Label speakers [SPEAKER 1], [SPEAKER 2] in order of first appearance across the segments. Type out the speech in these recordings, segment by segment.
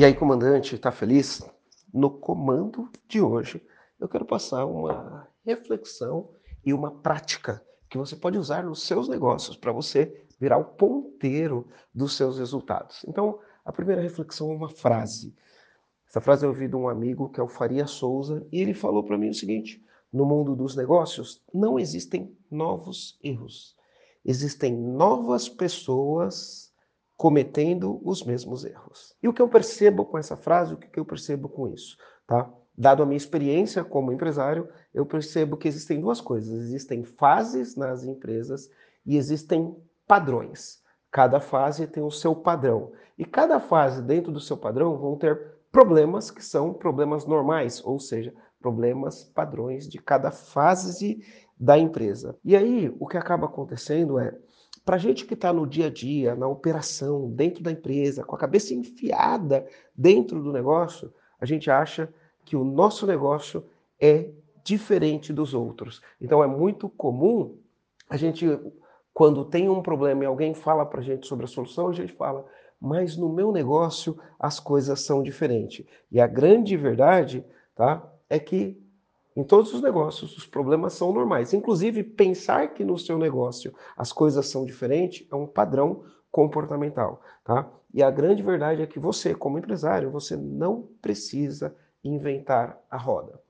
[SPEAKER 1] E aí, comandante, está feliz? No comando de hoje, eu quero passar uma reflexão e uma prática que você pode usar nos seus negócios para você virar o ponteiro dos seus resultados. Então, a primeira reflexão é uma frase. Essa frase eu ouvi de um amigo que é o Faria Souza e ele falou para mim o seguinte: no mundo dos negócios não existem novos erros, existem novas pessoas cometendo os mesmos erros. E o que eu percebo com essa frase, o que eu percebo com isso, tá? Dado a minha experiência como empresário, eu percebo que existem duas coisas: existem fases nas empresas e existem padrões. Cada fase tem o seu padrão. E cada fase dentro do seu padrão vão ter problemas que são problemas normais, ou seja, problemas padrões de cada fase da empresa. E aí, o que acaba acontecendo é para gente que está no dia a dia, na operação, dentro da empresa, com a cabeça enfiada dentro do negócio, a gente acha que o nosso negócio é diferente dos outros. Então é muito comum a gente, quando tem um problema e alguém fala para a gente sobre a solução, a gente fala, mas no meu negócio as coisas são diferentes. E a grande verdade tá, é que em todos os negócios, os problemas são normais. Inclusive, pensar que no seu negócio as coisas são diferentes é um padrão comportamental, tá? E a grande verdade é que você, como empresário, você não precisa inventar a roda.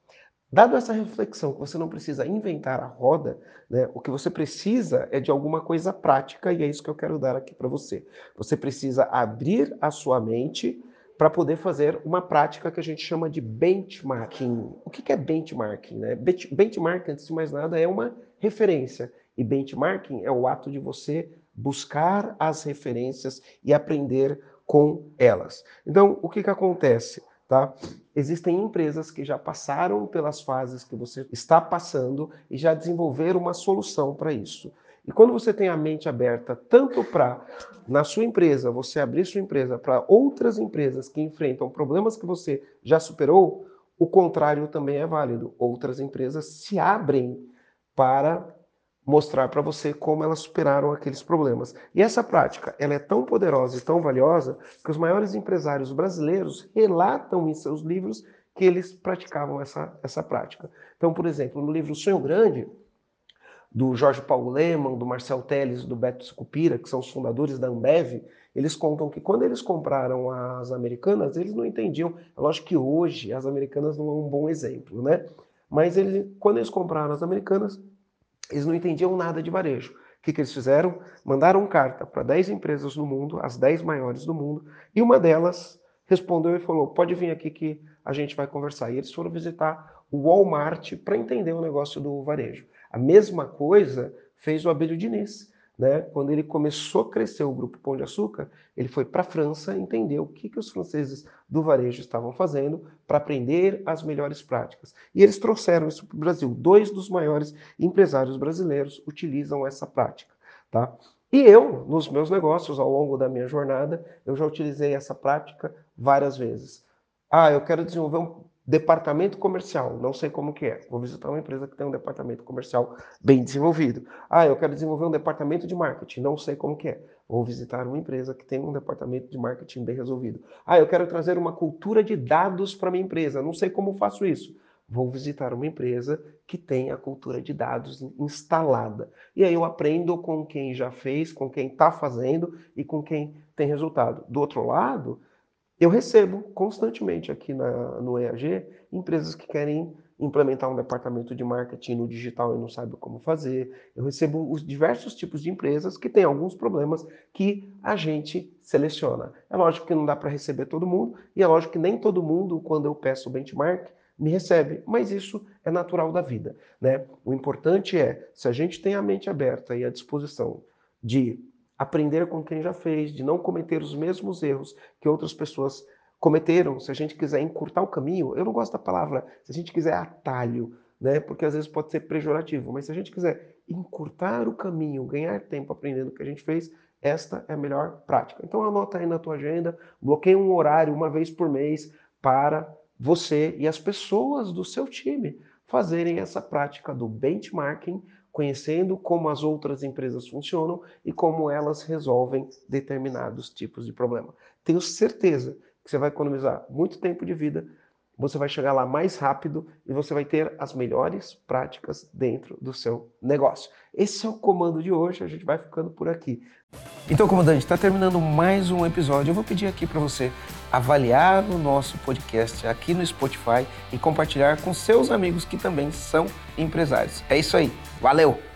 [SPEAKER 1] Dado essa reflexão que você não precisa inventar a roda, né, o que você precisa é de alguma coisa prática e é isso que eu quero dar aqui para você. Você precisa abrir a sua mente para poder fazer uma prática que a gente chama de benchmarking. O que é benchmarking? Né? Benchmarking, antes de mais nada, é uma referência. E benchmarking é o ato de você buscar as referências e aprender com elas. Então, o que, que acontece? Tá? Existem empresas que já passaram pelas fases que você está passando e já desenvolveram uma solução para isso. E quando você tem a mente aberta tanto para, na sua empresa, você abrir sua empresa para outras empresas que enfrentam problemas que você já superou, o contrário também é válido. Outras empresas se abrem para mostrar para você como elas superaram aqueles problemas. E essa prática, ela é tão poderosa e tão valiosa que os maiores empresários brasileiros relatam em seus livros que eles praticavam essa, essa prática. Então, por exemplo, no livro Sonho Grande, do Jorge Paulo Leman, do Marcel Teles, do Beto Scupira, que são os fundadores da Ambev, eles contam que quando eles compraram as americanas, eles não entendiam. É lógico que hoje as americanas não é um bom exemplo, né? Mas eles, quando eles compraram as americanas, eles não entendiam nada de varejo. O que, que eles fizeram? Mandaram carta para 10 empresas no mundo, as 10 maiores do mundo, e uma delas respondeu e falou: pode vir aqui que a gente vai conversar. E eles foram visitar o Walmart para entender o negócio do varejo. A mesma coisa fez o Abílio Diniz. Né? Quando ele começou a crescer o grupo Pão de Açúcar, ele foi para a França entender o que, que os franceses do varejo estavam fazendo para aprender as melhores práticas. E eles trouxeram isso para o Brasil. Dois dos maiores empresários brasileiros utilizam essa prática. Tá? E eu, nos meus negócios, ao longo da minha jornada, eu já utilizei essa prática várias vezes. Ah, eu quero desenvolver um Departamento comercial, não sei como que é. Vou visitar uma empresa que tem um departamento comercial bem desenvolvido. Ah, eu quero desenvolver um departamento de marketing, não sei como que é. Vou visitar uma empresa que tem um departamento de marketing bem resolvido. Ah, eu quero trazer uma cultura de dados para minha empresa, não sei como faço isso. Vou visitar uma empresa que tem a cultura de dados instalada. E aí eu aprendo com quem já fez, com quem está fazendo e com quem tem resultado. Do outro lado, eu recebo constantemente aqui na, no EAG empresas que querem implementar um departamento de marketing no digital e não sabem como fazer. Eu recebo os diversos tipos de empresas que têm alguns problemas que a gente seleciona. É lógico que não dá para receber todo mundo e é lógico que nem todo mundo, quando eu peço o benchmark, me recebe, mas isso é natural da vida, né? O importante é, se a gente tem a mente aberta e a disposição de aprender com quem já fez, de não cometer os mesmos erros que outras pessoas cometeram, se a gente quiser encurtar o caminho, eu não gosto da palavra, se a gente quiser atalho, né? Porque às vezes pode ser pejorativo, mas se a gente quiser encurtar o caminho, ganhar tempo aprendendo o que a gente fez, esta é a melhor prática. Então anota aí na tua agenda, bloqueia um horário uma vez por mês para você e as pessoas do seu time fazerem essa prática do benchmarking, conhecendo como as outras empresas funcionam e como elas resolvem determinados tipos de problema. Tenho certeza que você vai economizar muito tempo de vida, você vai chegar lá mais rápido e você vai ter as melhores práticas dentro do seu negócio. Esse é o comando de hoje, a gente vai ficando por aqui. Então, comandante, está terminando mais um episódio. Eu vou pedir aqui para você avaliar o nosso podcast aqui no Spotify e compartilhar com seus amigos que também são empresários. É isso aí. Valeu!